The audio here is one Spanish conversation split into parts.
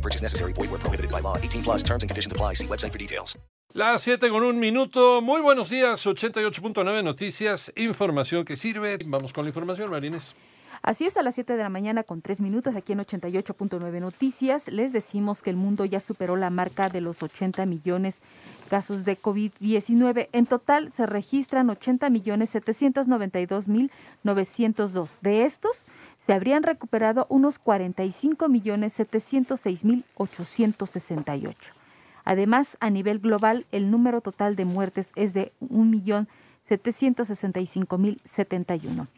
No purchase necessary. Void where prohibited by law. 18 plus terms and conditions apply. See website for details. Las 7 con un minuto. Muy buenos días. 88.9 Noticias. Información que sirve. Vamos con la información, Marines. Así es, a las 7 de la mañana con 3 minutos aquí en 88.9 Noticias les decimos que el mundo ya superó la marca de los 80 millones casos de COVID-19. En total se registran 80 millones 792 mil 902. De estos se habrían recuperado unos 45 millones 706 mil 868. Además, a nivel global, el número total de muertes es de 1.765.071.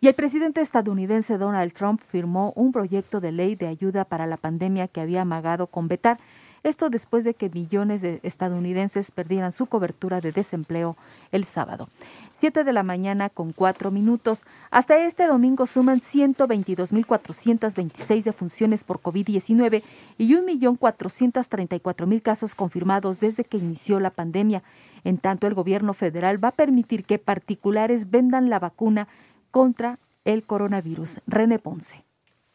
Y el presidente estadounidense Donald Trump firmó un proyecto de ley de ayuda para la pandemia que había amagado con vetar. Esto después de que millones de estadounidenses perdieran su cobertura de desempleo el sábado. Siete de la mañana con cuatro minutos. Hasta este domingo suman 122.426 defunciones por COVID-19 y 1.434.000 casos confirmados desde que inició la pandemia. En tanto, el gobierno federal va a permitir que particulares vendan la vacuna contra el coronavirus. René Ponce.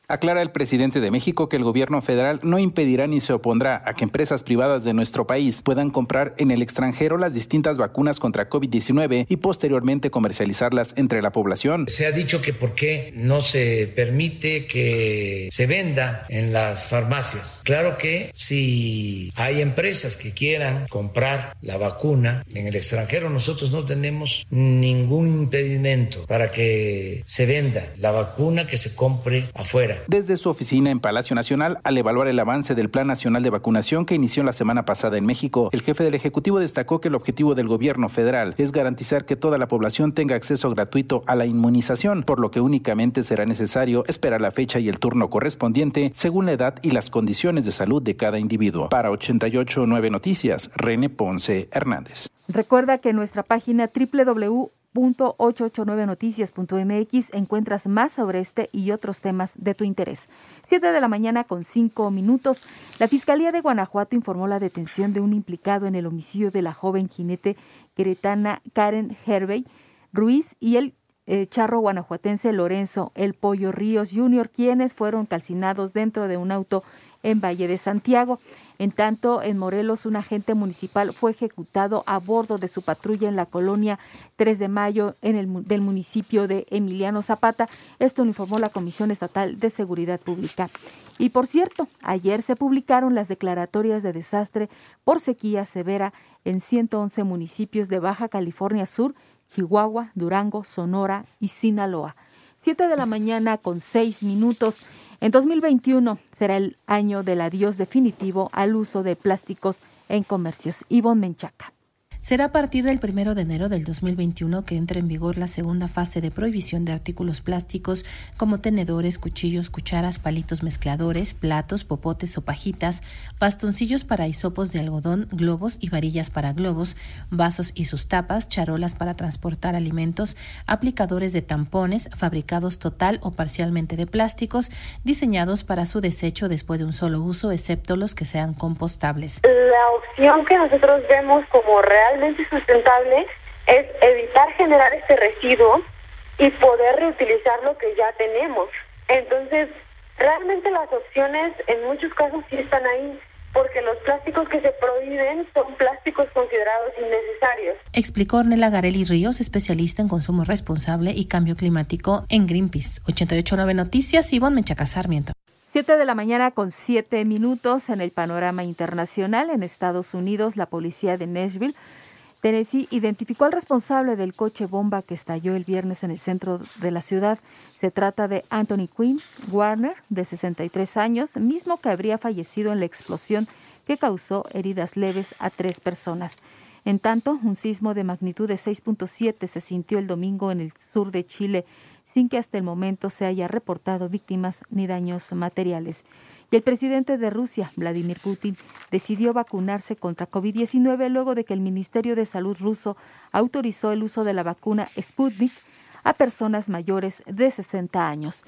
Aclara el presidente de México que el gobierno federal no impedirá ni se opondrá a que empresas privadas de nuestro país puedan comprar en el extranjero las distintas vacunas contra COVID-19 y posteriormente comercializarlas entre la población. Se ha dicho que por qué no se permite que se venda en las farmacias. Claro que si hay empresas que quieran comprar la vacuna en el extranjero, nosotros no tenemos ningún impedimento para que se venda la vacuna que se compre afuera desde su oficina en Palacio Nacional, al evaluar el avance del Plan Nacional de Vacunación que inició la semana pasada en México, el jefe del Ejecutivo destacó que el objetivo del gobierno federal es garantizar que toda la población tenga acceso gratuito a la inmunización, por lo que únicamente será necesario esperar la fecha y el turno correspondiente según la edad y las condiciones de salud de cada individuo. Para 889 Noticias, René Ponce Hernández. Recuerda que nuestra página www 889noticias.mx encuentras más sobre este y otros temas de tu interés. Siete de la mañana con cinco minutos. La Fiscalía de Guanajuato informó la detención de un implicado en el homicidio de la joven jinete queretana Karen Hervey Ruiz y el eh, charro guanajuatense Lorenzo El Pollo Ríos Jr., quienes fueron calcinados dentro de un auto en Valle de Santiago. En tanto, en Morelos, un agente municipal fue ejecutado a bordo de su patrulla en la colonia 3 de Mayo en el, del municipio de Emiliano Zapata. Esto lo informó la Comisión Estatal de Seguridad Pública. Y por cierto, ayer se publicaron las declaratorias de desastre por sequía severa en 111 municipios de Baja California Sur, Chihuahua, Durango, Sonora y Sinaloa. Siete de la mañana con seis minutos. En 2021 será el año del adiós definitivo al uso de plásticos en comercios. Ivonne Menchaca. Será a partir del 1 de enero del 2021 que entre en vigor la segunda fase de prohibición de artículos plásticos como tenedores, cuchillos, cucharas, palitos mezcladores, platos, popotes o pajitas, bastoncillos para hisopos de algodón, globos y varillas para globos, vasos y sus tapas, charolas para transportar alimentos, aplicadores de tampones fabricados total o parcialmente de plásticos, diseñados para su desecho después de un solo uso, excepto los que sean compostables. La opción que nosotros vemos como real sustentable es evitar generar este residuo y poder reutilizar lo que ya tenemos. Entonces, realmente las opciones en muchos casos sí están ahí, porque los plásticos que se prohíben son plásticos considerados innecesarios. Explicó Ornella Garelli Ríos, especialista en consumo responsable y cambio climático en Greenpeace. 889 Noticias, Ivonne Menchaca Sarmiento. Siete de la mañana con siete minutos en el panorama internacional. En Estados Unidos, la policía de Nashville Tennessee identificó al responsable del coche bomba que estalló el viernes en el centro de la ciudad. Se trata de Anthony Quinn Warner, de 63 años, mismo que habría fallecido en la explosión que causó heridas leves a tres personas. En tanto, un sismo de magnitud de 6.7 se sintió el domingo en el sur de Chile, sin que hasta el momento se haya reportado víctimas ni daños materiales. Y el presidente de Rusia, Vladimir Putin, decidió vacunarse contra COVID-19 luego de que el Ministerio de Salud ruso autorizó el uso de la vacuna Sputnik a personas mayores de 60 años.